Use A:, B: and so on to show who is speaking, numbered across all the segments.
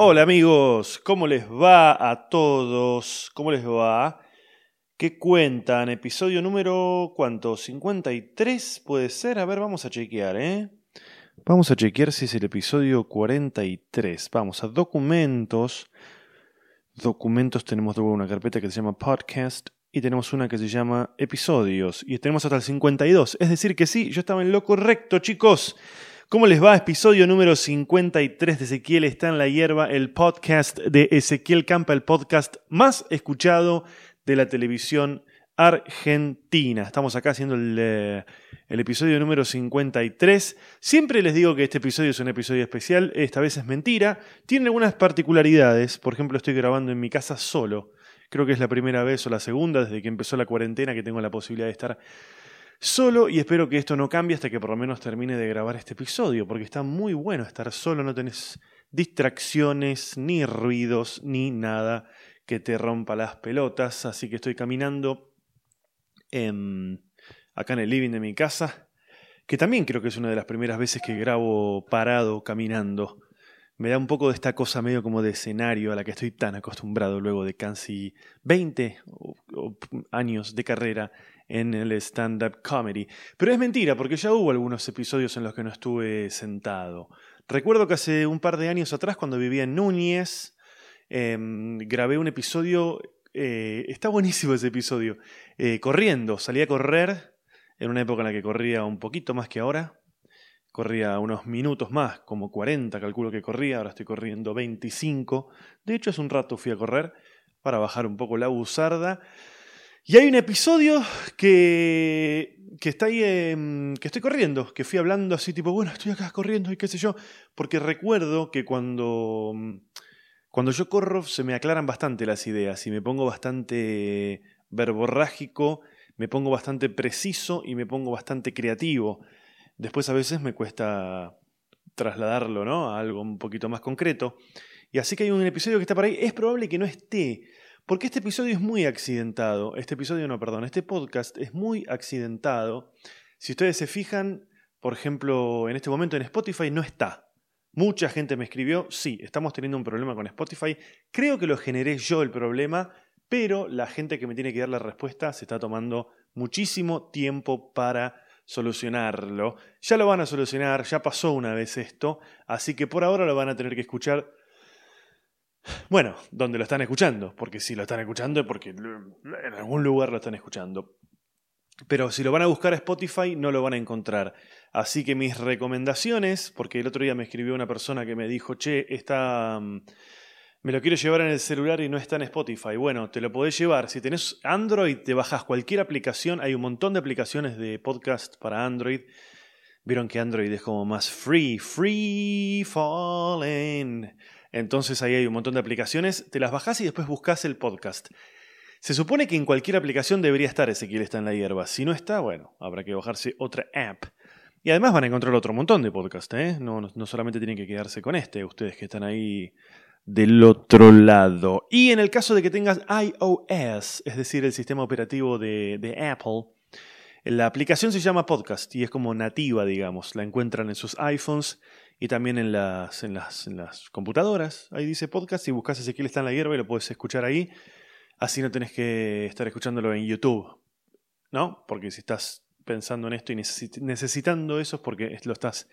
A: Hola amigos, ¿cómo les va a todos? ¿Cómo les va? ¿Qué cuentan? Episodio número cuánto? 53 puede ser. A ver, vamos a chequear, ¿eh? Vamos a chequear si es el episodio 43. Vamos a documentos. Documentos tenemos luego una carpeta que se llama podcast y tenemos una que se llama episodios y tenemos hasta el 52. Es decir que sí, yo estaba en lo correcto, chicos. ¿Cómo les va? Episodio número 53 de Ezequiel está en la hierba, el podcast de Ezequiel Campa, el podcast más escuchado de la televisión argentina. Estamos acá haciendo el, eh, el, episodio número 53. Siempre les digo que este episodio es un episodio especial, esta vez es mentira. Tiene algunas particularidades, por ejemplo estoy grabando en mi casa solo. Creo que es la primera vez o la segunda desde que empezó la cuarentena que tengo la posibilidad de estar solo y espero que esto no cambie hasta que por lo menos termine de grabar este episodio, porque está muy bueno estar solo, no tenés distracciones, ni ruidos, ni nada que te rompa las pelotas, así que estoy caminando acá en el living de mi casa, que también creo que es una de las primeras veces que grabo parado, caminando. Me da un poco de esta cosa medio como de escenario a la que estoy tan acostumbrado luego de casi 20 años de carrera en el stand-up comedy. Pero es mentira, porque ya hubo algunos episodios en los que no estuve sentado. Recuerdo que hace un par de años atrás, cuando vivía en Núñez, em, grabé un episodio, eh, está buenísimo ese episodio, eh, corriendo, salí a correr en una época en la que corría un poquito más que ahora, corría unos minutos más, como 40 calculo que corría, ahora estoy corriendo 25, de hecho hace un rato fui a correr para bajar un poco la buzarda. Y hay un episodio que, que está ahí, que estoy corriendo, que fui hablando así tipo, bueno, estoy acá corriendo y qué sé yo, porque recuerdo que cuando, cuando yo corro se me aclaran bastante las ideas y me pongo bastante verborrágico, me pongo bastante preciso y me pongo bastante creativo. Después a veces me cuesta trasladarlo ¿no? a algo un poquito más concreto. Y así que hay un episodio que está por ahí, es probable que no esté porque este episodio es muy accidentado. Este episodio no, perdón, este podcast es muy accidentado. Si ustedes se fijan, por ejemplo, en este momento en Spotify no está. Mucha gente me escribió, sí, estamos teniendo un problema con Spotify. Creo que lo generé yo el problema, pero la gente que me tiene que dar la respuesta se está tomando muchísimo tiempo para solucionarlo. Ya lo van a solucionar, ya pasó una vez esto, así que por ahora lo van a tener que escuchar bueno, donde lo están escuchando, porque si lo están escuchando es porque en algún lugar lo están escuchando. Pero si lo van a buscar a Spotify no lo van a encontrar. Así que mis recomendaciones, porque el otro día me escribió una persona que me dijo, che, está, mm, me lo quiero llevar en el celular y no está en Spotify. Bueno, te lo podés llevar. Si tenés Android, te bajas cualquier aplicación. Hay un montón de aplicaciones de podcast para Android. Vieron que Android es como más free, free falling. Entonces ahí hay un montón de aplicaciones, te las bajás y después buscas el podcast. Se supone que en cualquier aplicación debería estar Ezequiel está en la hierba. Si no está, bueno, habrá que bajarse otra app. Y además van a encontrar otro montón de podcasts, ¿eh? No, no, solamente tienen que quedarse con este, ustedes que están ahí del otro lado. Y en el caso de que tengas iOS, es decir, el sistema operativo de Apple, la aplicación se llama Podcast y es como nativa, digamos. La encuentran en sus iPhones y también en las, en las, en las computadoras. Ahí dice podcast. Si buscas Ezequiel está en la hierba y lo puedes escuchar ahí. Así no tenés que estar escuchándolo en YouTube. ¿No? Porque si estás pensando en esto y necesitando eso es porque lo estás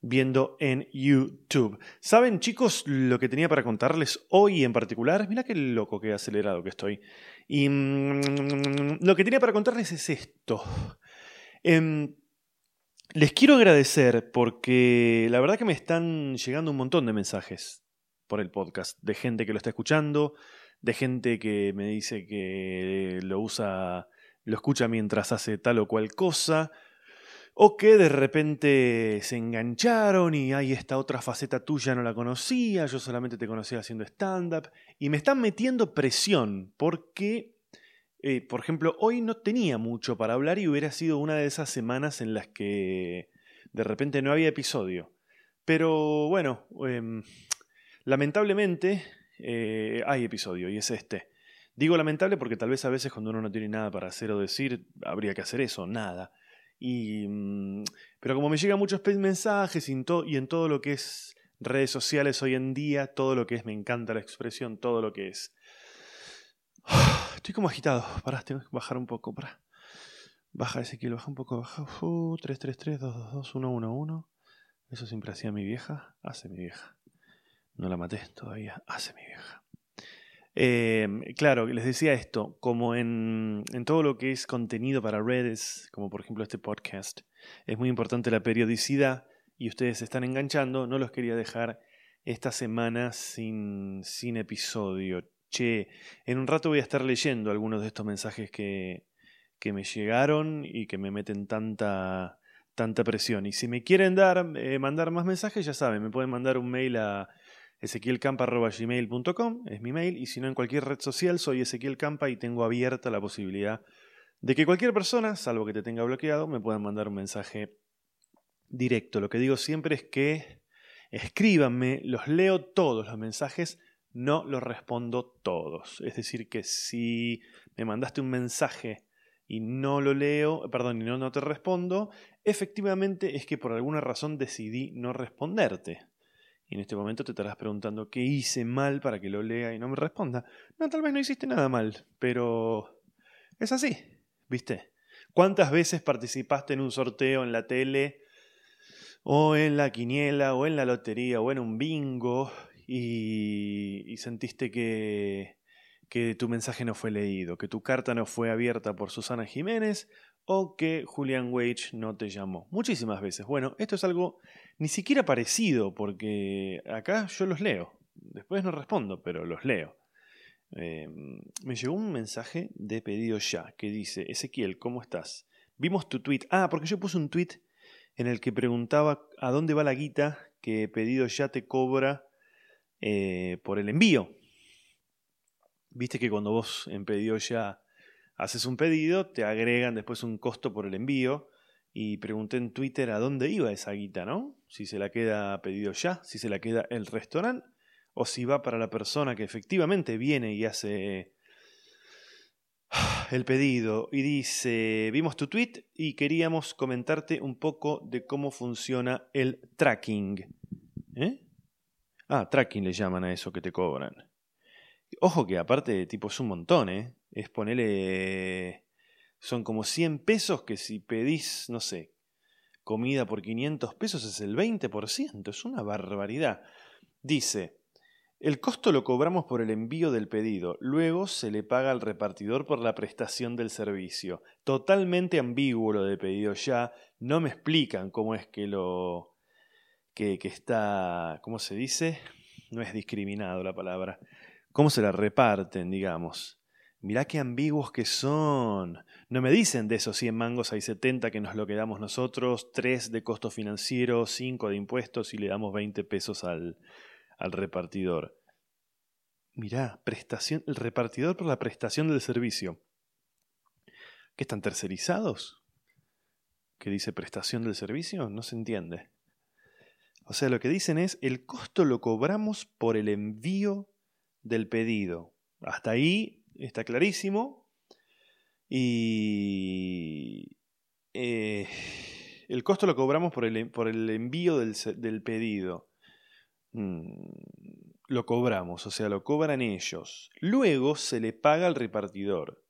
A: viendo en YouTube. ¿Saben, chicos, lo que tenía para contarles hoy en particular? Mira qué loco, qué acelerado que estoy. Y mm, lo que tenía para contarles es esto. Eh, les quiero agradecer porque la verdad que me están llegando un montón de mensajes por el podcast, de gente que lo está escuchando, de gente que me dice que lo usa, lo escucha mientras hace tal o cual cosa, o que de repente se engancharon y hay esta otra faceta tuya no la conocía, yo solamente te conocía haciendo stand-up, y me están metiendo presión porque eh, por ejemplo, hoy no tenía mucho para hablar y hubiera sido una de esas semanas en las que de repente no había episodio. Pero bueno, em, lamentablemente eh, hay episodio y es este. Digo lamentable porque tal vez a veces cuando uno no tiene nada para hacer o decir, habría que hacer eso, nada. Y, mm, pero como me llegan muchos mensajes y en todo lo que es redes sociales hoy en día, todo lo que es, me encanta la expresión, todo lo que es. Estoy como agitado, pará, tengo que bajar un poco, pará. Baja Ezequiel, baja un poco, baja. Uh, 333 222 111. Eso siempre hacía mi vieja, hace mi vieja. No la maté todavía, hace mi vieja. Em, claro, les decía esto, como en, en, todo lo que es contenido para redes, como por ejemplo este podcast, es muy importante la periodicidad y ustedes se están enganchando, no los quería dejar esta semana sin, sin episodio. Che, en un rato voy a estar leyendo algunos de estos mensajes que, que me llegaron y que me meten tanta, tanta presión. Y si me quieren dar, eh, mandar más mensajes, ya saben, me pueden mandar un mail a ezequielcampa.gmail.com, es mi mail, y si no en cualquier red social soy Ezequiel Campa y tengo abierta la posibilidad de que cualquier persona, salvo que te tenga bloqueado, me pueda mandar un mensaje directo. Lo que digo siempre es que escríbanme, los leo todos los mensajes, no los respondo todos. Es decir, que si me mandaste un mensaje y no lo leo, perdón, y no, no te respondo, efectivamente es que por alguna razón decidí no responderte. Y en este momento te estarás preguntando qué hice mal para que lo lea y no me responda. No, tal vez no hiciste nada mal, pero es así, ¿viste? ¿Cuántas veces participaste en un sorteo en la tele o en la quiniela o en la lotería o en un bingo y, sentiste que, que tu mensaje no fue leído, que tu carta no fue abierta por Susana Jiménez o que Julian Wage no te llamó. Muchísimas veces. Bueno, esto es algo ni siquiera parecido porque acá yo los leo. Después no respondo, pero los leo. Em, me llegó un mensaje de pedido ya que dice, Ezequiel, ¿cómo estás? Vimos tu tweet. Ah, porque yo puse un tweet en el que preguntaba a dónde va la guita que pedido ya te cobra eh, por el envío. Viste que cuando vos en pedido ya haces un pedido, te agregan después un costo por el envío. Y pregunté en Twitter a dónde iba esa guita, ¿no? Si se la queda pedido ya, si se la queda el restaurante, o si va para la persona que efectivamente viene y hace el pedido. Y dice, vimos tu tweet y queríamos comentarte un poco de cómo funciona el tracking. ¿Eh? Ah, tracking le llaman a eso que te cobran. Ojo que aparte, tipo, es un montón, ¿eh? Es ponerle... Son como 100 pesos que si pedís, no sé, comida por 500 pesos es el 20%. Es una barbaridad. Dice, el costo lo cobramos por el envío del pedido, luego se le paga al repartidor por la prestación del servicio. Totalmente ambiguo lo de pedido ya, no me explican cómo es que lo... que, está... ¿cómo se dice? No es discriminado la palabra cómo se la reparten, digamos. Mirá qué ambiguos que son. No me dicen de esos 100 mangos hay 70 que nos lo quedamos nosotros, 3 de costo financiero, 5 de impuestos y le damos 20 pesos al, al repartidor. Mirá, prestación, el repartidor por la prestación del servicio. ¿Qué están tercerizados? ¿Qué dice prestación del servicio? No se entiende. O sea, lo que dicen es, el costo lo cobramos por el envío del pedido. Hasta ahí está clarísimo. Y eh, el costo lo cobramos por el, por el envío del, pedido. Mm, lo cobramos, o sea, lo cobran ellos. Luego se le paga al repartidor.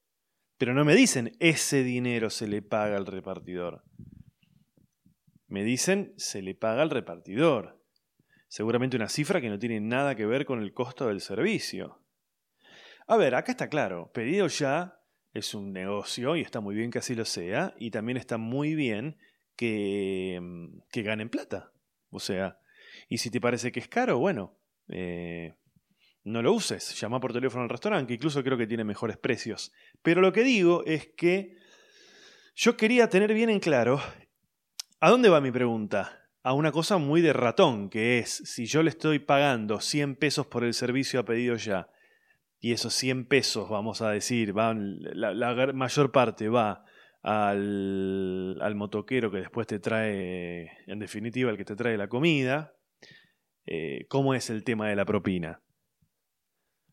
A: Pero no me dicen ese dinero se le paga al repartidor. Me dicen se le paga al repartidor seguramente una cifra que no tiene nada que ver con el costo del servicio. A ver, acá está claro, pedido ya es un negocio y está muy bien que así lo sea, y también está muy bien que, mm, que ganen plata. O sea, y si te parece que es caro, bueno, eh, no lo uses, llama por teléfono al restaurante, que incluso creo que tiene mejores precios. Pero lo que digo es que yo quería tener bien en claro, ¿a dónde va mi pregunta? a una cosa muy de ratón, que es, si yo le estoy pagando 100 pesos por el servicio a pedido ya, y esos 100 pesos, vamos a decir, van, la, mayor parte va al, al, motoquero que después te trae, en definitiva, el que te trae la comida, eh, ¿cómo es el tema de la propina?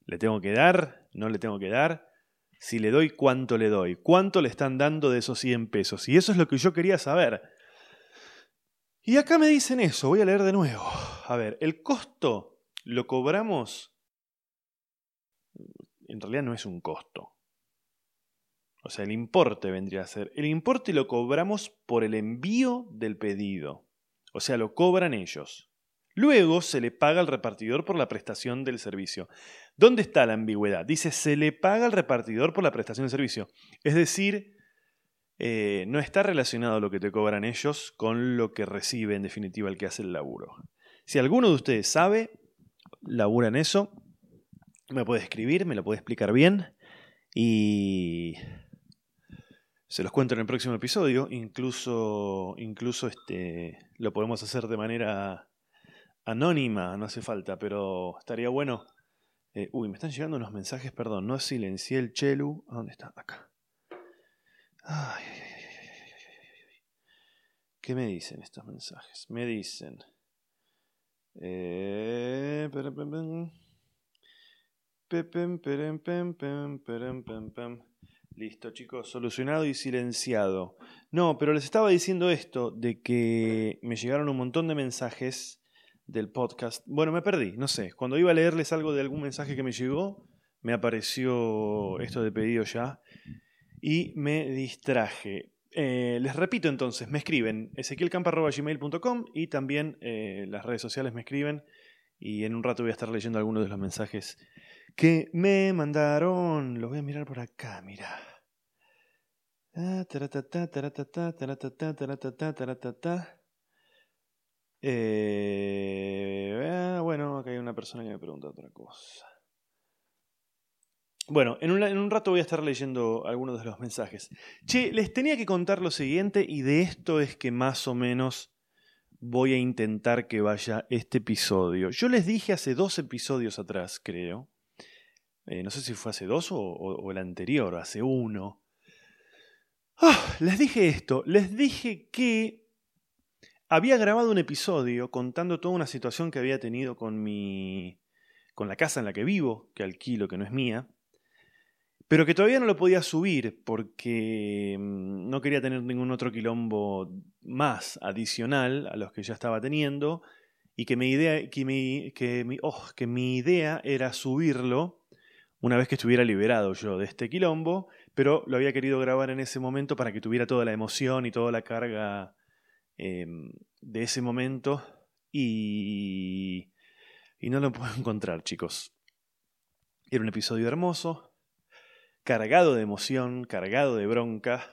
A: ¿Le tengo que dar? ¿No le tengo que dar? Si le doy, ¿cuánto le doy? ¿Cuánto le están dando de esos 100 pesos? Y eso es lo que yo quería saber. Y acá me dicen eso, voy a leer de nuevo. a ver, el costo lo cobramos. En realidad no es un costo. O sea, el importe vendría a ser. El importe lo cobramos por el envío del pedido. O sea, lo cobran ellos. Luego se le paga al repartidor por la prestación del servicio. ¿Dónde está la ambigüedad? Dice, se le paga al repartidor por la prestación del servicio. Es decir, eh, no está relacionado lo que te cobran ellos con lo que recibe en definitiva el que hace el laburo. Si alguno de ustedes sabe, labura en eso, me puede escribir, me lo puede explicar bien y se los cuento en el próximo episodio. Incluso, incluso este, lo podemos hacer de manera anónima, no hace falta, pero estaría bueno. Eh, uy, me están llegando unos mensajes, perdón, no silencié el chelu. ¿Dónde está? Acá. ¿Qué me dicen estos mensajes? Me dicen... Listo, chicos, solucionado y silenciado. No, pero les estaba diciendo esto de que me llegaron un montón de mensajes del podcast. Bueno, me perdí, no sé. Cuando iba a leerles algo de algún mensaje que me llegó, me apareció esto de pedido ya y me distraje. Eh, les repito entonces, me escriben ezequielcampa.gmail.com y también eh, las redes sociales me escriben y en un rato voy a estar leyendo algunos de los mensajes que me mandaron. Los voy a mirar por acá, mira. bueno, acá hay una persona que me pregunta otra cosa. Bueno, en un, rato voy a estar leyendo algunos de los mensajes. Che, les tenía que contar lo siguiente y de esto es que más o menos voy a intentar que vaya este episodio. Yo les dije hace dos episodios atrás, creo. Eh, no sé si fue hace dos o, el anterior, hace uno. Ah, les dije esto, les dije que había grabado un episodio contando toda una situación que había tenido con mi... con la casa en la que vivo, que alquilo, que no es mía pero que todavía no lo podía subir porque mm, no quería tener ningún otro quilombo más adicional a los que ya estaba teniendo y que mi idea, que mi, que mi, oh, que mi idea era subirlo una vez que estuviera liberado yo de este quilombo, pero lo había querido grabar en ese momento para que tuviera toda la emoción y toda la carga em, de ese momento y, y no lo puedo encontrar, chicos. Era un episodio hermoso, cargado de emoción, cargado de bronca,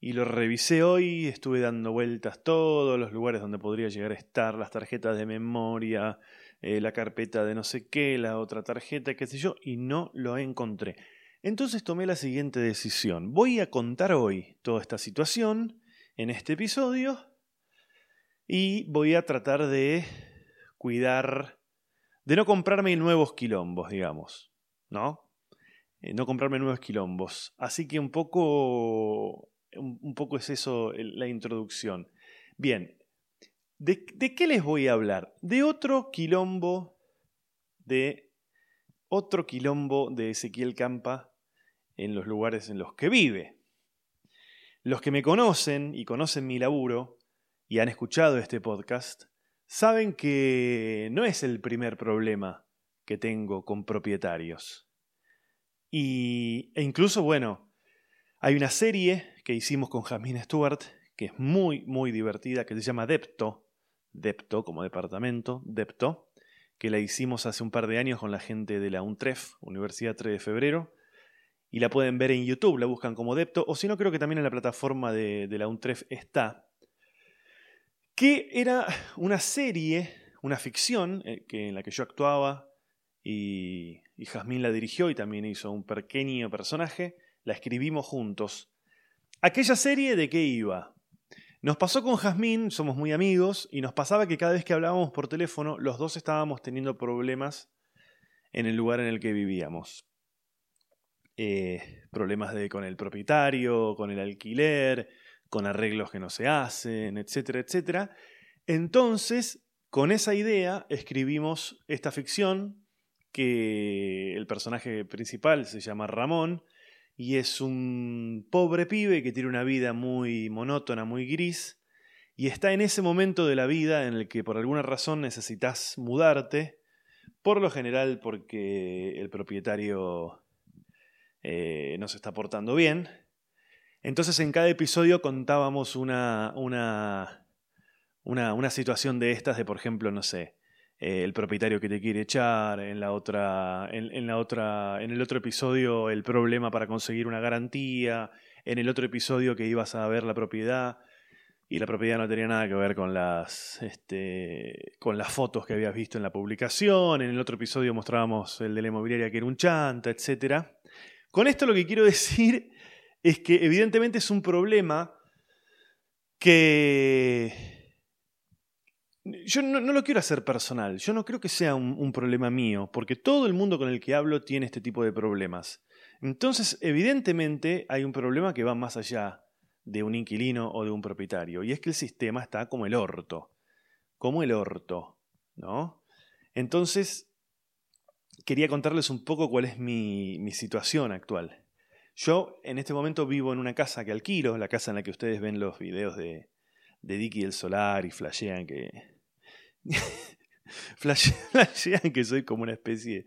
A: y lo revisé hoy, estuve dando vueltas todos los lugares donde podría llegar a estar, las tarjetas de memoria, eh, la carpeta de no sé qué, la otra tarjeta, qué sé yo, y no lo encontré. Entonces tomé la siguiente decisión. Voy a contar hoy toda esta situación en este episodio y voy a tratar de cuidar, de no comprarme nuevos quilombos, digamos, ¿no? Eh, no comprarme nuevos quilombos. Así que un poco, un, poco es eso la introducción. Bien, ¿de, ¿de qué les voy a hablar? De otro quilombo, de otro quilombo de Ezequiel Campa en los lugares en los que vive. Los que me conocen y conocen mi laburo y han escuchado este podcast, saben que no es el primer problema que tengo con propietarios. Y, e incluso, bueno, hay una serie que hicimos con Jasmine Stewart que es muy, muy divertida, que se llama Depto, Depto como departamento, Depto, que la hicimos hace un par de años con la gente de la UNTREF, Universidad 3 de Febrero, y la pueden ver en YouTube, la buscan como Depto, o si no, creo que también en la plataforma de, la UNTREF está, que era una serie, una ficción, eh, en la que yo actuaba y, y Jazmín la dirigió y también hizo un pequeño personaje, la escribimos juntos. Aquella serie de qué iba? Nos pasó con Jazmín, somos muy amigos, y nos pasaba que cada vez que hablábamos por teléfono, los dos estábamos teniendo problemas en el lugar en el que vivíamos. Eh, problemas de, con el propietario, con el alquiler, con arreglos que no se hacen, etcétera, etcétera. Entonces, con esa idea, escribimos esta ficción que el personaje principal se llama Ramón y es un pobre pibe que tiene una vida muy monótona, muy gris, y está en ese momento de la vida en el que por alguna razón necesitas mudarte, por lo general porque el propietario eh, no se está portando bien. Entonces en cada episodio contábamos una, una, una, situación de estas de, por ejemplo, no sé, eh, el propietario que te quiere echar, en la otra, en, la otra, en el otro episodio el problema para conseguir una garantía, en el otro episodio que ibas a ver la propiedad y la propiedad no tenía nada que ver con las, este, con las fotos que habías visto en la publicación, en el otro episodio mostrábamos el de la inmobiliaria que era un chanta, etc. Con esto lo que quiero decir es que evidentemente es un problema que... Yo no, lo quiero hacer personal, yo no creo que sea un problema mío, porque todo el mundo con el que hablo tiene este tipo de problemas. Entonces, evidentemente hay un problema que va más allá de un inquilino o de un propietario, y es que el sistema está como el orto, como el orto, ¿no? Entonces, quería contarles un poco cuál es mi, situación actual. Yo en este momento vivo en una casa que alquilo, la casa en la que ustedes ven los videos de, de Dicky el Solar y flashean que... flashean que soy como una especie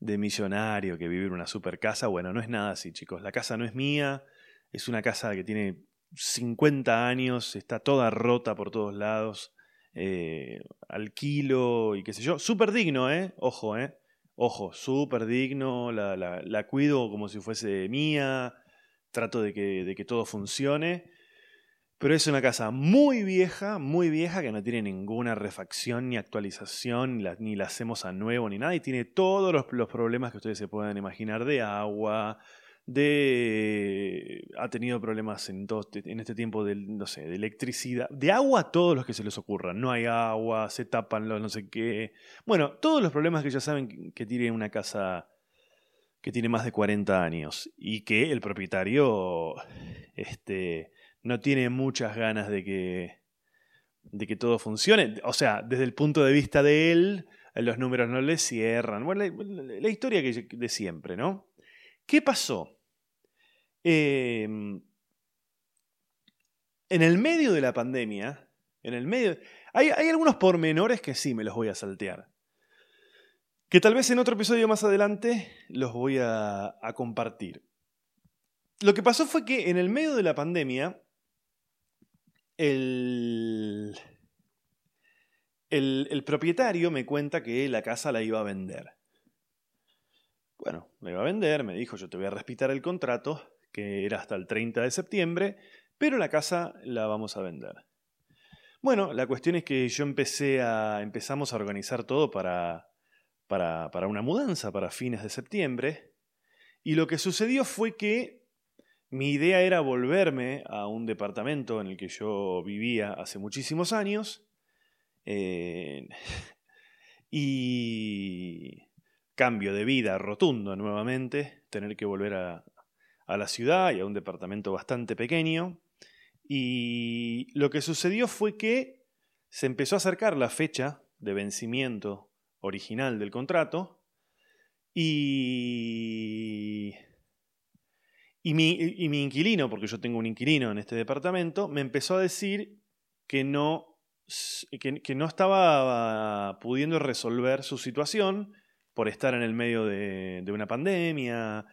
A: de millonario que vive en una super casa. Bueno, no es nada así, chicos. La casa no es mía. Es una casa que tiene 50 años, está toda rota por todos lados. Eh, alquilo y qué sé yo. Súper digno, ¿eh? Ojo, ¿eh? Ojo, súper digno. La, la, cuido como si fuese mía. Trato de que, de que todo funcione. Pero es una casa muy vieja, muy vieja, que no tiene ninguna refacción ni actualización, ni la, hacemos a nuevo ni nada, y tiene todos los, problemas que ustedes se puedan imaginar de agua, de... ha tenido problemas en, este, este tiempo de, no sé, de electricidad, de agua todos los que se les ocurran, no hay agua, se tapan los no sé qué, bueno, todos los problemas que ya saben que tiene una casa que tiene más de 40 años y que el propietario, este no tiene muchas ganas de que, de que todo funcione. O sea, desde el punto de vista de él, los números no le cierran. Bueno, la, historia que, de siempre, ¿no? ¿Qué pasó? Em, en el medio de la pandemia, en el medio... Hay, hay algunos pormenores que sí me los voy a saltear. Que tal vez en otro episodio más adelante los voy a, a compartir. Lo que pasó fue que en el medio de la pandemia el, el, propietario me cuenta que la casa la iba a vender. Bueno, la iba a vender, me dijo, yo te voy a respetar el contrato, que era hasta el 30 de septiembre, pero la casa la vamos a vender. Bueno, la cuestión es que yo empecé a, empezamos a organizar todo para, para, para una mudanza, para fines de septiembre, y lo que sucedió fue que mi idea era volverme a un departamento en el que yo vivía hace muchísimos años eh, y cambio de vida rotundo nuevamente, tener que volver a, a la ciudad y a un departamento bastante pequeño. Y lo que sucedió fue que se empezó a acercar la fecha de vencimiento original del contrato y y mi, inquilino, porque yo tengo un inquilino en este departamento, me empezó a decir que no, que, no estaba pudiendo resolver su situación por estar en el medio de, una pandemia,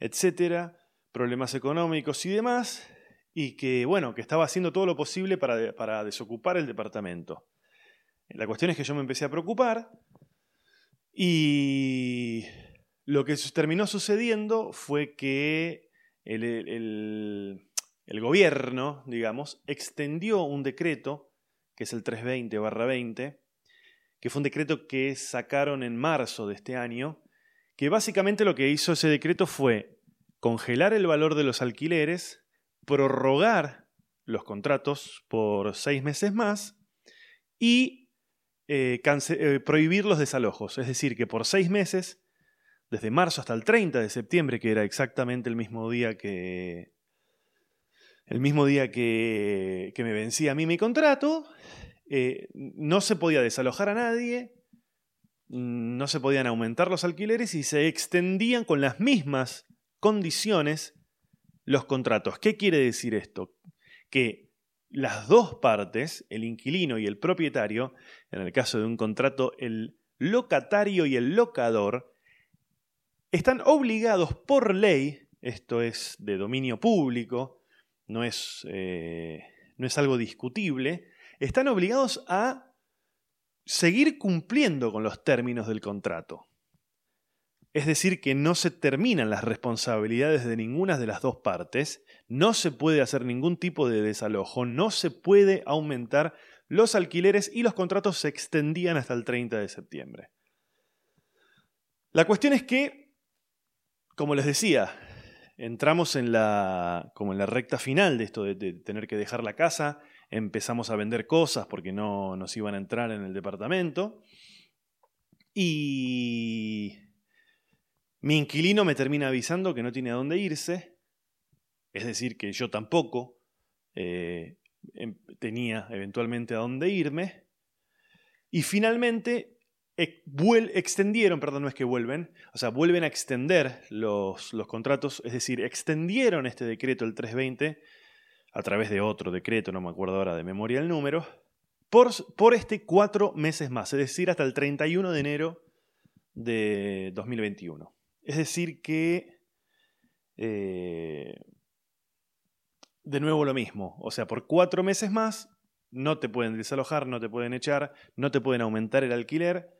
A: etcétera, problemas económicos y demás, y que, bueno, que estaba haciendo todo lo posible para, para desocupar el departamento. La cuestión es que yo me empecé a preocupar y lo que terminó sucediendo fue que el, gobierno, digamos, extendió un decreto, que es el 320-20, que fue un decreto que sacaron en marzo de este año, que básicamente lo que hizo ese decreto fue congelar el valor de los alquileres, prorrogar los contratos por seis meses más y eh, eh, prohibir los desalojos. Es decir, que por seis meses desde marzo hasta el 30 de septiembre, que era exactamente el mismo día que. El mismo día que, que me vencía a mí mi contrato, eh, no se podía desalojar a nadie, no se podían aumentar los alquileres y se extendían con las mismas condiciones los contratos. ¿Qué quiere decir esto? Que las dos partes, el inquilino y el propietario, en el caso de un contrato, el locatario y el locador, están obligados por ley, esto es de dominio público, no es, eh, no es algo discutible, están obligados a seguir cumpliendo con los términos del contrato. Es decir, que no se terminan las responsabilidades de ninguna de las dos partes, no se puede hacer ningún tipo de desalojo, no se puede aumentar los alquileres y los contratos se extendían hasta el 30 de septiembre. La cuestión es que, como les decía, entramos en la, como en la recta final de esto de, tener que dejar la casa, empezamos a vender cosas porque no nos iban a entrar en el departamento y mi inquilino me termina avisando que no tiene a dónde irse, es decir, que yo tampoco eh, em, tenía eventualmente a dónde irme. Y finalmente extendieron, perdón, no es que vuelven, o sea, vuelven a extender los, contratos, es decir, extendieron este decreto, el 320, a través de otro decreto, no me acuerdo ahora de memoria el número, por, por este cuatro meses más, es decir, hasta el 31 de enero de 2021. Es decir, que... Eh, de nuevo lo mismo. O sea, por cuatro meses más no te pueden desalojar, no te pueden echar, no te pueden aumentar el alquiler.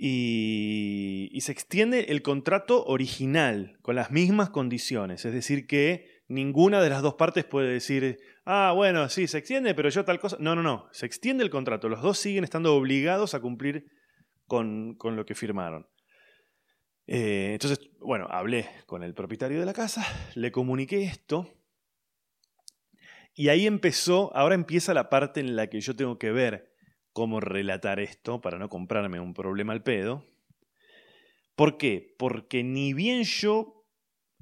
A: Y, se extiende el contrato original con las mismas condiciones. Es decir, que ninguna de las dos partes puede decir, ah, bueno, sí, se extiende, pero yo tal cosa. No, no, no. Se extiende el contrato. Los dos siguen estando obligados a cumplir con, con lo que firmaron. Eh, entonces, bueno, hablé con el propietario de la casa, le comuniqué esto. Y ahí empezó, ahora empieza la parte en la que yo tengo que ver cómo relatar esto para no comprarme un problema al pedo. ¿Por qué? Porque ni bien yo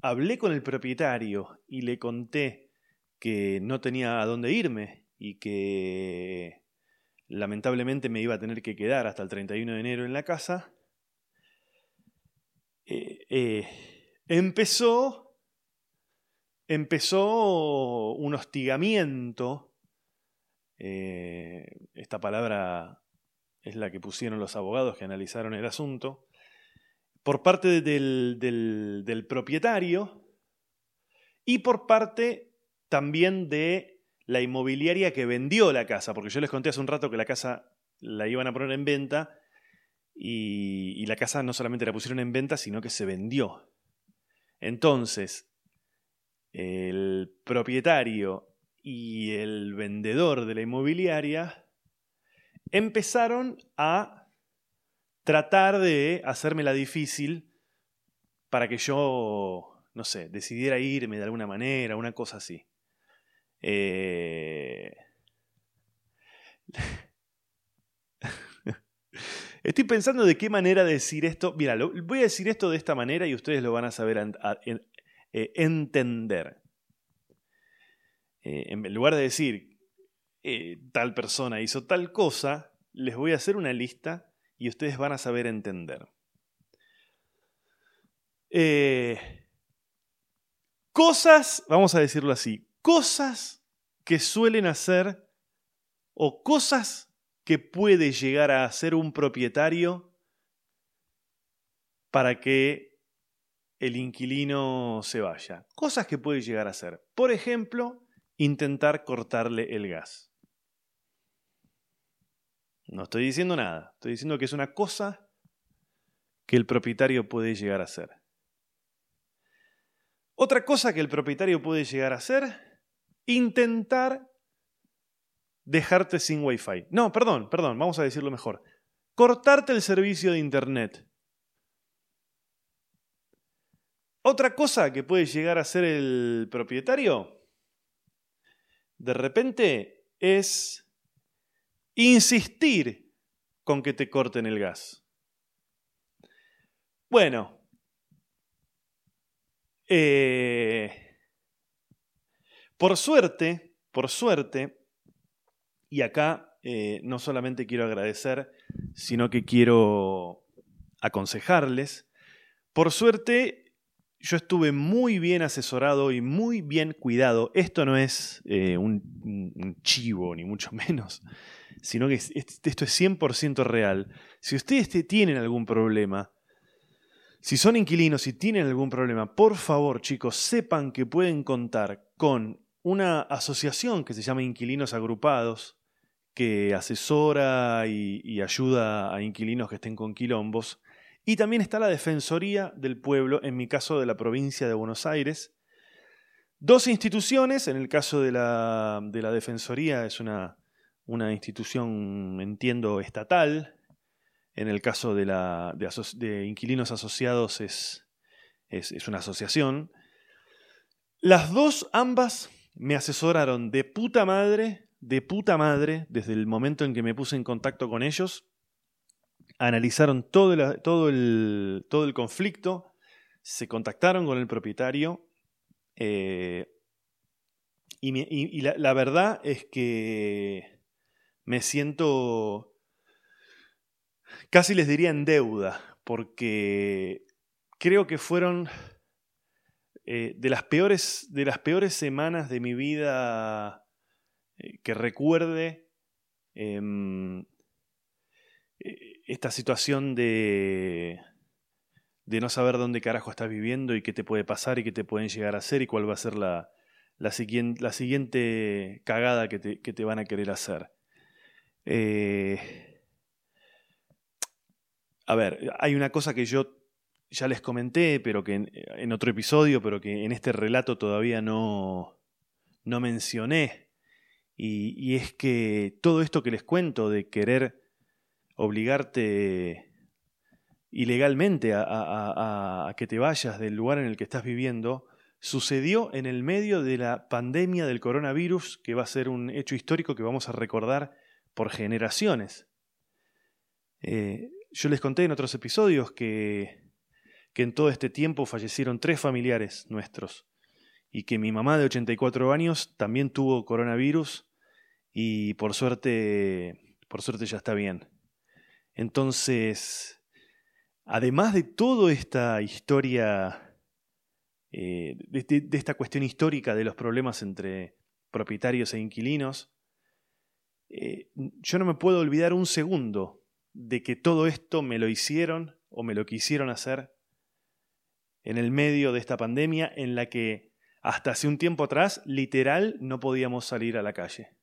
A: hablé con el propietario y le conté que no tenía a dónde irme y que lamentablemente me iba a tener que quedar hasta el 31 de enero en la casa, eh, eh, empezó, empezó un hostigamiento, eh, esta palabra es la que pusieron los abogados que analizaron el asunto, por parte del, del propietario y por parte también de la inmobiliaria que vendió la casa, porque yo les conté hace un rato que la casa la iban a poner en venta y, la casa no solamente la pusieron en venta, sino que se vendió. Entonces, el propietario y el vendedor de la inmobiliaria empezaron a tratar de hacérmela difícil para que yo, no sé, decidiera irme de alguna manera, una cosa así. Eh... Estoy pensando de qué manera decir esto. Mira, voy a decir esto de esta manera y ustedes lo van a saber eh, entender. Eh, en lugar de decir eh, tal persona hizo tal cosa, les voy a hacer una lista y ustedes van a saber entender. cosas, vamos a decirlo así, cosas que suelen hacer o cosas que puede llegar a hacer un propietario para que el inquilino se vaya. Cosas que puede llegar a hacer. Por ejemplo, intentar cortarle el gas. No estoy diciendo nada, estoy diciendo que es una cosa que el propietario puede llegar a hacer. Otra cosa que el propietario puede llegar a hacer, intentar dejarte sin Wi-Fi. No, perdón, perdón, vamos a decirlo mejor. Cortarte el servicio de Internet. Otra cosa que puede llegar a ser el propietario, de repente, es insistir con que te corten el gas. Bueno, eh, por suerte, por suerte, y acá eh, no solamente quiero agradecer, sino que quiero aconsejarles. Por suerte, yo estuve muy bien asesorado y muy bien cuidado. Esto no es eh, un, chivo, ni mucho menos, sino que es, esto es 100% real. Si ustedes tienen algún problema, si son inquilinos y tienen algún problema, por favor, chicos, sepan que pueden contar con una asociación que se llama Inquilinos Agrupados, que asesora y, y ayuda a inquilinos que estén con quilombos y también está la Defensoría del Pueblo, en mi caso de la provincia de Buenos Aires. Dos instituciones, en el caso de la, de la Defensoría es una, institución, entiendo, estatal. En el caso de, inquilinos asociados es, es, es una asociación. Las dos, ambas, me asesoraron de puta madre, de puta madre, desde el momento en que me puse en contacto con ellos analizaron todo el, todo el, todo el conflicto, se contactaron con el propietario eh, y, la, verdad es que me siento, casi les diría en deuda, porque creo que fueron eh, de, las peores, de las peores semanas de mi vida eh, que recuerde. Esta situación de, de no saber dónde carajo estás viviendo y qué te puede pasar y qué te pueden llegar a hacer y cuál va a ser la, la, siguiente, la siguiente cagada que te, que te, van a querer hacer. Eh, a ver, hay una cosa que yo ya les comenté, pero que en, otro episodio, pero que en este relato todavía no, no mencioné. Y, y es que todo esto que les cuento de querer obligarte ilegalmente a, que te vayas del lugar en el que estás viviendo, sucedió en el medio de la pandemia del coronavirus, que va a ser un hecho histórico que vamos a recordar por generaciones. Eh, yo les conté en otros episodios que, que en todo este tiempo fallecieron tres familiares nuestros y que mi mamá de 84 años también tuvo coronavirus y por suerte, por suerte ya está bien. Entonces, además de toda esta historia, eh, de, esta cuestión histórica de los problemas entre propietarios e inquilinos, eh, yo no me puedo olvidar un segundo de que todo esto me lo hicieron o me lo quisieron hacer en el medio de esta pandemia en la que hasta hace un tiempo atrás literal no podíamos salir a la calle,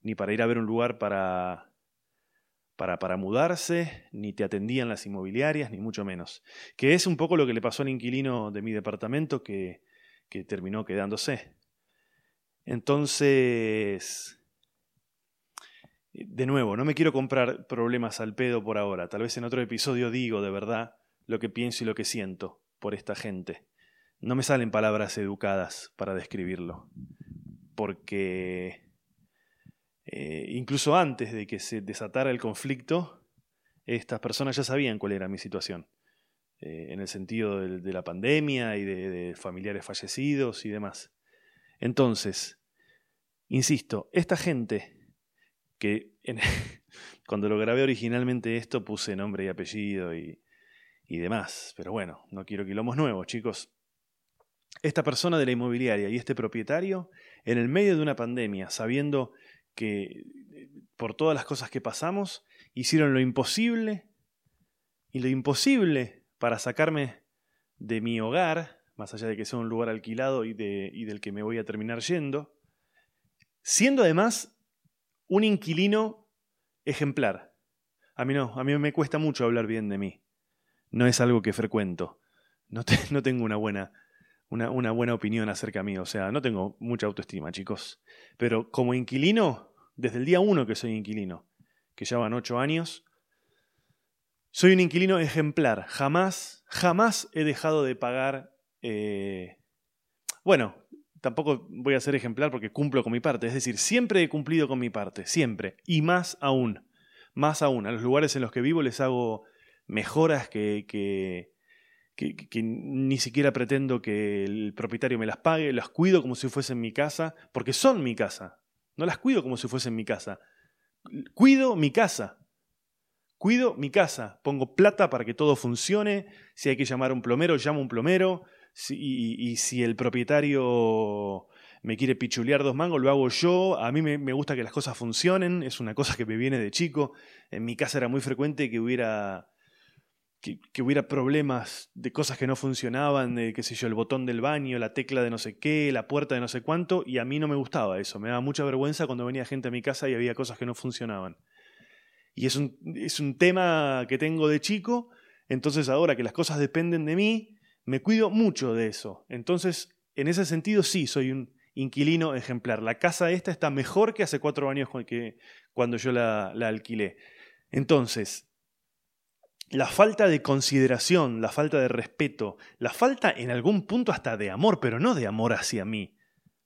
A: ni para ir a ver un lugar para para, mudarse, ni te atendían las inmobiliarias, ni mucho menos. Que es un poco lo que le pasó al inquilino de mi departamento que, que terminó quedándose. Entonces, de nuevo, no me quiero comprar problemas al pedo por ahora. Tal vez en otro episodio digo de verdad lo que pienso y lo que siento por esta gente. No me salen palabras educadas para describirlo. Porque eh, incluso antes de que se desatara el conflicto, estas personas ya sabían cuál era mi situación, eh, en el sentido de, la pandemia y de, familiares fallecidos y demás. Entonces, insisto, esta gente que cuando lo grabé originalmente esto puse nombre y apellido y, y demás, pero bueno, no quiero quilombos nuevos, chicos. Esta persona de la inmobiliaria y este propietario, en el medio de una pandemia, sabiendo que eh, por todas las cosas que pasamos, hicieron lo imposible y lo imposible para sacarme de mi hogar, más allá de que sea un lugar alquilado y, de, y del que me voy a terminar yendo, siendo además un inquilino ejemplar. A mí no, a mí me cuesta mucho hablar bien de mí. No es algo que frecuento. No, no tengo una buena una, buena opinión acerca mí. O sea, no tengo mucha autoestima, chicos. Pero como inquilino, desde el día uno que soy inquilino, que ya van ocho años, soy un inquilino ejemplar. Jamás, jamás he dejado de pagar. Eh, bueno, tampoco voy a ser ejemplar porque cumplo con mi parte. Es decir, siempre he cumplido con mi parte, siempre. Y más aún, más aún. A los lugares en los que vivo les hago mejoras que que, ni siquiera pretendo que el propietario me las pague, las cuido como si fuesen mi casa, porque son mi casa. No las cuido como si fuesen mi casa. Cuido mi casa. Cuido mi casa. Pongo plata para que todo funcione. Si hay que llamar a un plomero, llamo a un plomero. y, si el propietario me quiere pichulear dos mangos, lo hago yo. A mí me, me, gusta que las cosas funcionen, es una cosa que me viene de chico. En mi casa era muy frecuente que hubiera que, hubiera problemas de cosas que no funcionaban, de qué sé yo, el botón del baño, la tecla de no sé qué, la puerta de no sé cuánto, y a mí no me gustaba eso. Me daba mucha vergüenza cuando venía gente a mi casa y había cosas que no funcionaban. Y es un, es un tema que tengo de chico, entonces ahora que las cosas dependen de mí, me cuido mucho de eso. Entonces, en ese sentido, sí, soy un inquilino ejemplar. La casa esta está mejor que hace cuatro años cuando yo la, la alquilé. Entonces, la falta de consideración, la falta de respeto, la falta en algún punto hasta de amor, pero no de amor hacia mí,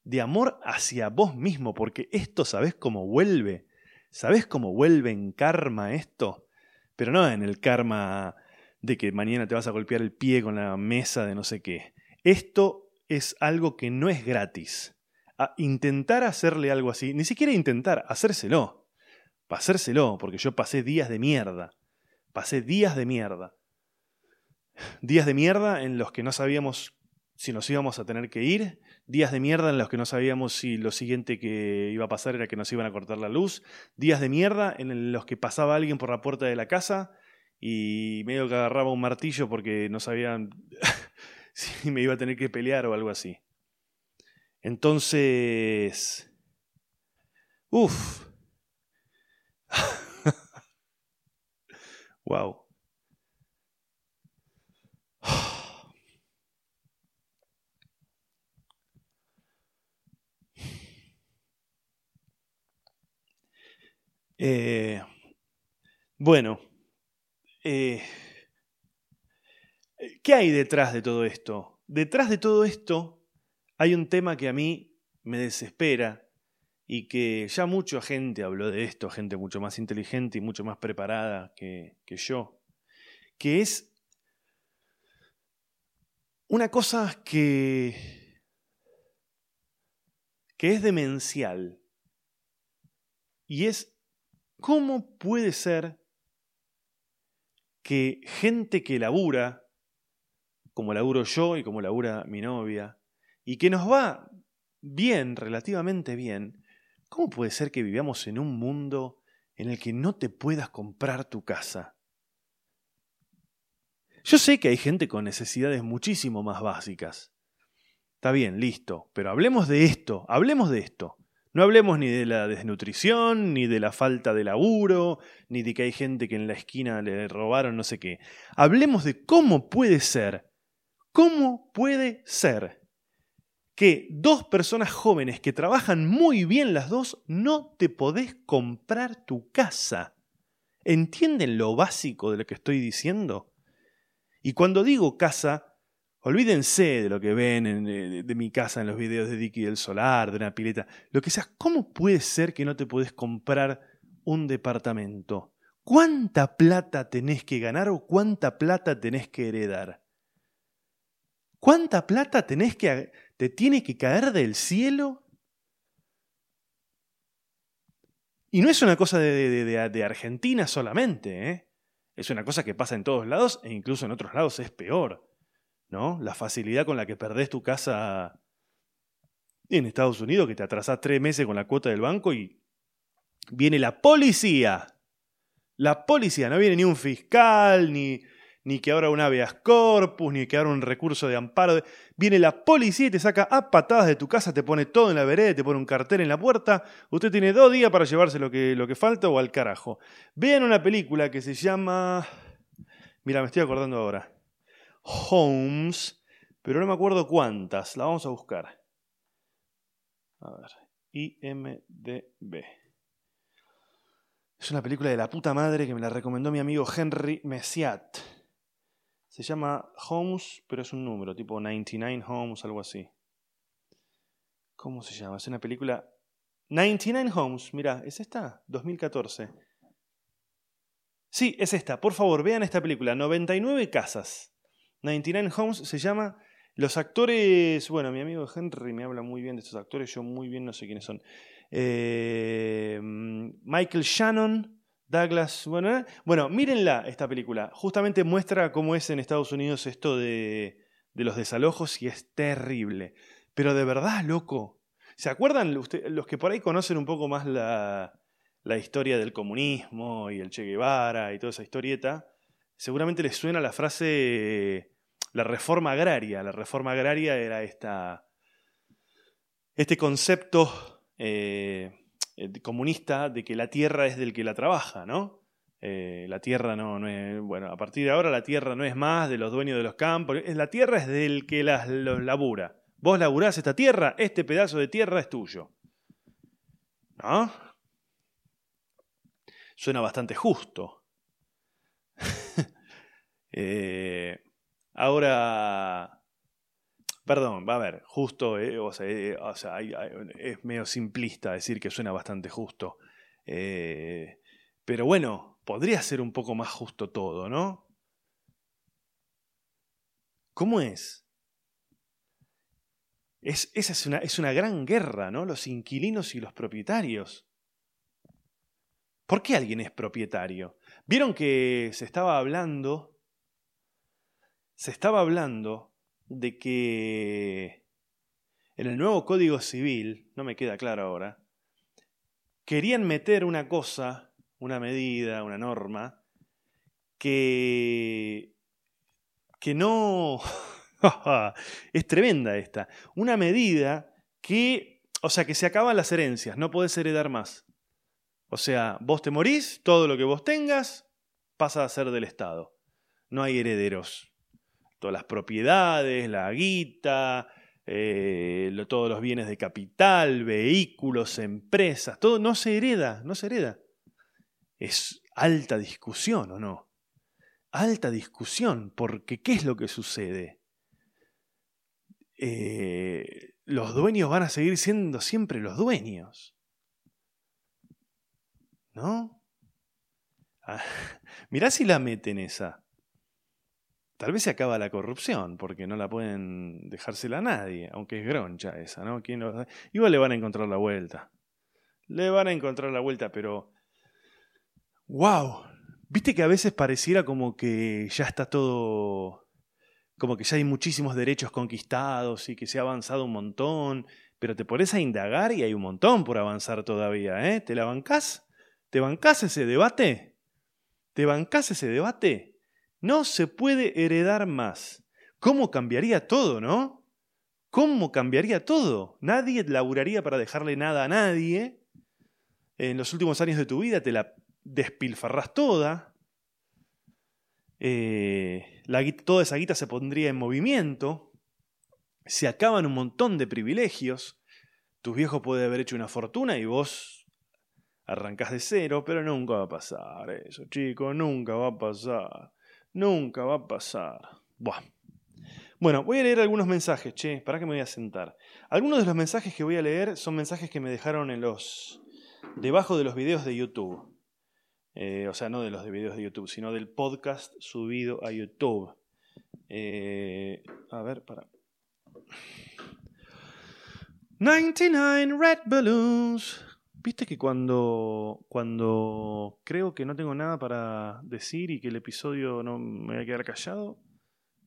A: de amor hacia vos mismo, porque esto sabés cómo vuelve, sabés cómo vuelve en karma esto, pero no en el karma de que mañana te vas a golpear el pie con la mesa de no sé qué. Esto es algo que no es gratis. A intentar hacerle algo así, ni siquiera intentar, hacérselo. Hacérselo, porque yo pasé días de mierda Pasé días de mierda. Días de mierda en los que no sabíamos si nos íbamos a tener que ir, días de mierda en los que no sabíamos si lo siguiente que iba a pasar era que nos iban a cortar la luz, días de mierda en los que pasaba alguien por la puerta de la casa y medio que agarraba un martillo porque no sabían si me iba a tener que pelear o algo así. Entonces... Uf. Wow. Eh, bueno, eh, ¿qué hay detrás de todo esto? Detrás de todo esto hay un tema que a mí me desespera y que ya mucha gente habló de esto, gente mucho más inteligente y mucho más preparada que, que yo, que es una cosa que, que es demencial y es cómo puede ser que gente que labura, como laburo yo y como labura mi novia, y que nos va bien, relativamente bien, ¿Cómo puede ser que vivamos en un mundo en el que no te puedas comprar tu casa? Yo sé que hay gente con necesidades muchísimo más básicas. Está bien, listo, pero hablemos de esto, hablemos de esto. No hablemos ni de la desnutrición, ni de la falta de laburo, ni de que hay gente que en la esquina le robaron no sé qué. Hablemos de cómo puede ser, cómo puede ser que dos personas jóvenes que trabajan muy bien las dos, no te podés comprar tu casa. ¿Entienden lo básico de lo que estoy diciendo? Y cuando digo casa, olvídense de lo que ven de, mi casa en los videos de Dicky del Solar, de una pileta, lo que sea. ¿Cómo puede ser que no te podés comprar un departamento? ¿Cuánta plata tenés que ganar o cuánta plata tenés que heredar? ¿Cuánta plata tenés que te tiene que caer del cielo. Y no es una cosa de, Argentina solamente, ¿eh? es una cosa que pasa en todos lados e incluso en otros lados es peor. ¿no? La facilidad con la que perdés tu casa en Estados Unidos, que te atrasás tres meses con la cuota del banco y viene la policía. La policía, no viene ni un fiscal, ni, ni que abra un habeas corpus, ni que abra un recurso de amparo. Viene la policía y te saca a patadas de tu casa, te pone todo en la vereda, te pone un cartel en la puerta. Usted tiene dos días para llevarse lo que, lo que falta o al carajo. Vean una película que se llama... Mira, me estoy acordando ahora. Holmes, pero no me acuerdo cuántas. La vamos a buscar. A ver. IMDB. Es una película de la puta madre que me la recomendó mi amigo Henry Messiat. Se llama Homes, pero es un número, tipo 99 Homes, algo así. ¿Cómo se llama? Es una película... 99 Homes, mira, ¿es esta? 2014. Sí, es esta. Por favor, vean esta película. 99 casas. 99 Homes se llama... Los actores, bueno, mi amigo Henry me habla muy bien de estos actores, yo muy bien no sé quiénes son. Eh, Michael Shannon, Douglas, bueno, bueno, mírenla esta película. Justamente muestra cómo es en Estados Unidos esto de, de los desalojos y es terrible. Pero de verdad, loco. ¿Se acuerdan los que por ahí conocen un poco más la, la historia del comunismo y el Che Guevara y toda esa historieta? Seguramente les suena la frase la reforma agraria. La reforma agraria era esta, este concepto eh, comunista de que la tierra es del que la trabaja, ¿no? Eh, la tierra no, no, es. Bueno, a partir de ahora la tierra no es más de los dueños de los campos. La tierra es del que las, los labura. Vos laburás esta tierra, este pedazo de tierra es tuyo. ¿No? Suena bastante justo. eh, ahora. Perdón, va a ver, justo, eh, o sea, eh, o sea es medio simplista decir que suena bastante justo. pero bueno, podría ser un poco más justo todo, ¿no? ¿Cómo es? es esa es una, es una gran guerra, ¿no? Los inquilinos y los propietarios. ¿Por qué alguien es propietario? Vieron que se estaba hablando, se estaba hablando de que en el nuevo Código Civil, no me queda claro ahora, querían meter una cosa una medida, una norma, que, que no... es tremenda esta. Una medida que, o sea, que se acaban las herencias, no podés heredar más. O sea, vos te morís, todo lo que vos tengas pasa a ser del Estado. No hay herederos. Todas las propiedades, la guita, eh, todos los bienes de capital, vehículos, empresas, todo no se hereda, no se hereda. Es alta discusión, ¿o no? Alta discusión, porque ¿qué es lo que sucede? Eh, los dueños van a seguir siendo siempre los dueños. ¿No? Ah, mirá si la meten esa. Tal vez se acaba la corrupción, porque no la pueden dejársela a nadie, aunque es groncha esa, ¿no? Igual le van a encontrar la vuelta. Le van a encontrar la vuelta, pero Wow. Viste que a veces pareciera como que ya está todo. como que ya hay muchísimos derechos conquistados y que se ha avanzado un montón. Pero te pones a indagar y hay un montón por avanzar todavía, ¿eh? ¿Te la bancás? ¿Te bancás ese debate? ¿Te bancás ese debate? No se puede heredar más. ¿Cómo cambiaría todo, no? ¿Cómo cambiaría todo? Nadie laburaría para dejarle nada a nadie. En los últimos años de tu vida te la despilfarras toda, eh, la, toda esa guita se pondría en movimiento, se acaban un montón de privilegios, tus viejos pueden haber hecho una fortuna y vos arrancás de cero, pero nunca va a pasar eso, chicos, nunca va a pasar, nunca va a pasar. Buah. Bueno, voy a leer algunos mensajes, che, para que me voy a sentar. Algunos de los mensajes que voy a leer son mensajes que me dejaron en los debajo de los videos de YouTube. Eh, o sea, no de los de videos de YouTube, sino del podcast subido a YouTube. Eh, a ver, para. 99 Red Balloons. Viste que cuando, cuando creo que no tengo nada para decir y que el episodio no me voy a quedar callado,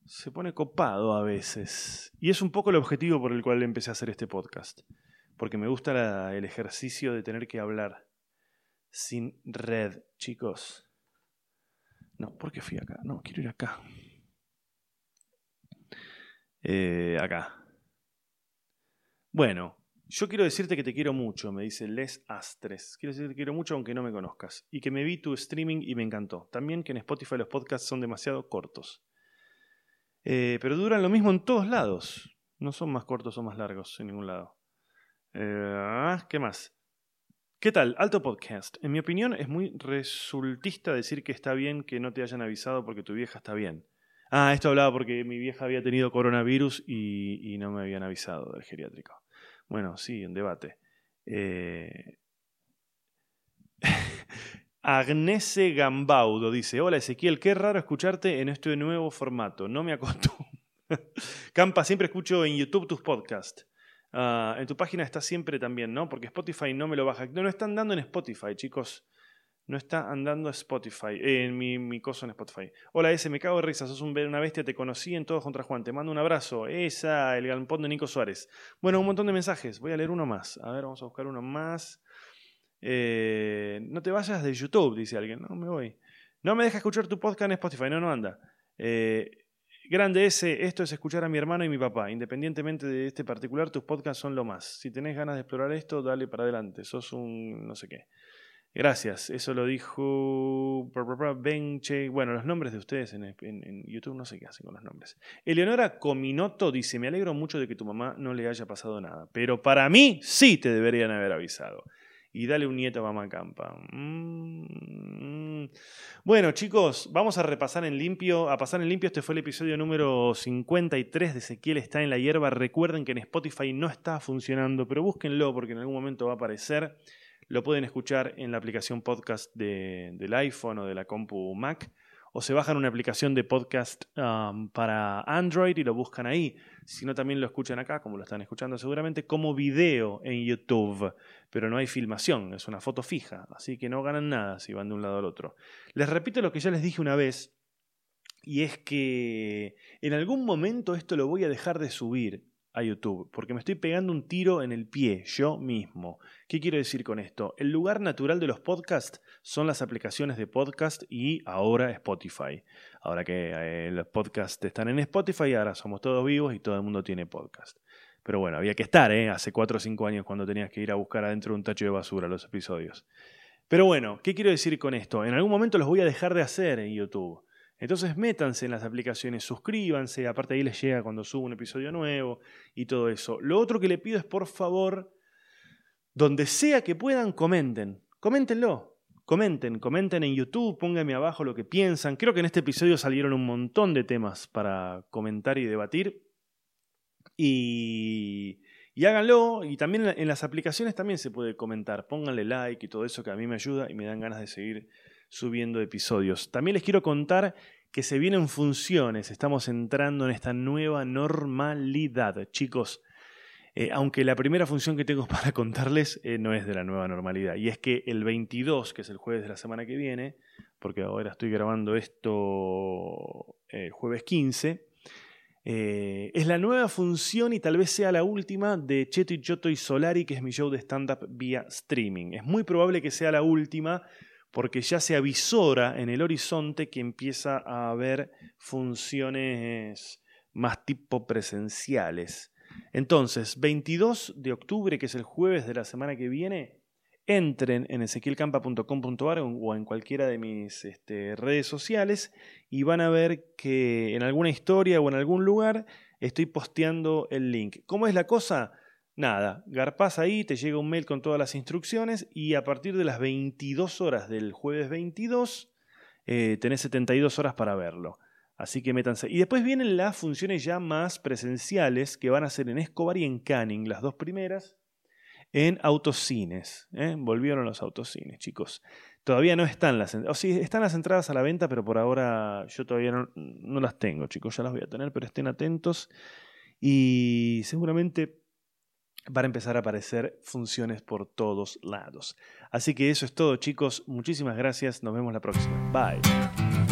A: se pone copado a veces. Y es un poco el objetivo por el cual empecé a hacer este podcast. Porque me gusta el ejercicio de tener que hablar sin red, chicos. No, ¿por qué fui acá? No, quiero ir acá. Eh, acá. Bueno, yo quiero decirte que te quiero mucho, me dice Les Astres. Quiero decirte que te quiero mucho aunque no me conozcas. Y que me vi tu streaming y me encantó. También que en Spotify los podcasts son demasiado cortos. Eh, pero duran lo mismo en todos lados. No son más cortos o más largos en ningún lado. Eh, ¿Qué más? ¿Qué tal? Alto Podcast. En mi opinión es muy resultista decir que está bien que no te hayan avisado porque tu vieja está bien. Ah, esto hablaba porque mi vieja había tenido coronavirus y, no me habían avisado del geriátrico. Bueno, sí, en debate. Eh... Agnese Gambaudo dice, hola Ezequiel, qué raro escucharte en este nuevo formato, no me acostumbro. Campa, siempre escucho en YouTube tus podcasts. Ah, en tu página está siempre también, ¿no? Porque Spotify no me lo baja. No lo están dando en Spotify, chicos. No está andando Spotify, eh, mi, mi coso en Spotify. Hola, ese, me cago de risa, sos un, una bestia, te conocí en Todos contra Juan, te mando un abrazo. Esa, el galpón de Nico Suárez. Bueno, un montón de mensajes, voy a leer uno más. A ver, vamos a buscar uno más. Eh, no te vayas de YouTube, dice alguien. No, me voy. No me deja escuchar tu podcast en Spotify, no, no anda. Eh, grande ese, esto es escuchar a mi hermano y mi papá. Independientemente de este particular, tus podcasts son lo más. Si tenés ganas de explorar esto, dale para adelante. Sos un no sé qué. Gracias, eso lo dijo Benche. Bueno, los nombres de ustedes en, YouTube no sé qué hacen con los nombres. Eleonora Cominoto dice: Me alegro mucho de que tu mamá no le haya pasado nada, pero para mí sí te deberían haber avisado. Y dale un nieto a mamá Campa. Mm. Bueno, chicos, vamos a repasar en limpio. A pasar en limpio, este fue el episodio número 53 de Ezequiel está en la hierba. Recuerden que en Spotify no está funcionando, pero búsquenlo porque en algún momento va a aparecer. Lo pueden escuchar en la aplicación podcast del iPhone o de la compu Mac. O se bajan una aplicación de podcast um, para Android y lo buscan ahí. Si no, también lo escuchan acá, como lo están escuchando seguramente, como video en YouTube. Pero no hay filmación, es una foto fija. Así que no ganan nada si van de un lado al otro. Les repito lo que ya les dije una vez. Y es que en algún momento esto lo voy a dejar de subir a YouTube, porque me estoy pegando un tiro en el pie yo mismo. ¿Qué quiero decir con esto? El lugar natural de los podcasts son las aplicaciones de podcast y ahora Spotify. Ahora que eh, los podcasts están en Spotify, ahora somos todos vivos y todo el mundo tiene podcast. Pero bueno, había que estar, ¿eh? Hace 4 o 5 años cuando tenías que ir a buscar adentro de un tacho de basura los episodios. Pero bueno, ¿qué quiero decir con esto? En algún momento los voy a dejar de hacer en YouTube. Entonces métanse en las aplicaciones, suscríbanse, aparte ahí les llega cuando subo un episodio nuevo y todo eso. Lo otro que le pido es por favor, donde sea que puedan, comenten. Coméntenlo. Comenten, comenten en YouTube, pónganme abajo lo que piensan. Creo que en este episodio salieron un montón de temas para comentar y debatir. Y, y háganlo. Y también en las aplicaciones también se puede comentar. Pónganle like y todo eso que a mí me ayuda y me dan ganas de seguir subiendo episodios. También les quiero contar que se vienen funciones, estamos entrando en esta nueva normalidad, chicos. Eh, aunque la primera función que tengo para contarles eh, no es de la nueva normalidad, y es que el 22, que es el jueves de la semana que viene, porque ahora estoy grabando esto el eh, jueves 15, es la nueva función y tal vez sea la última de Cheto y Choto y Solari, que es mi show de stand-up vía streaming. Es muy probable que sea la última porque ya se avisora en el horizonte que empieza a haber funciones más tipo presenciales. Entonces, 22 de octubre, que es el jueves de la semana que viene, entren en ezequielcampa.com.ar o en cualquiera de mis este, redes sociales y van a ver que en alguna historia o en algún lugar estoy posteando el link. ¿Cómo es la cosa? Nada, garpás ahí, te llega un mail con todas las instrucciones y a partir de las 22 horas del jueves 22 eh, tenés 72 horas para verlo. Así que métanse. Y después vienen las funciones ya más presenciales que van a ser en Escobar y en Canning, las dos primeras, en autocines. ¿eh? Volvieron los autocines, chicos. Todavía no están las o sí, están las entradas a la venta, pero por ahora yo todavía no, no las tengo, chicos. Ya las voy a tener, pero estén atentos. Y seguramente van a empezar a aparecer funciones por todos lados. Así que eso es todo chicos, muchísimas gracias, nos vemos la próxima. Bye.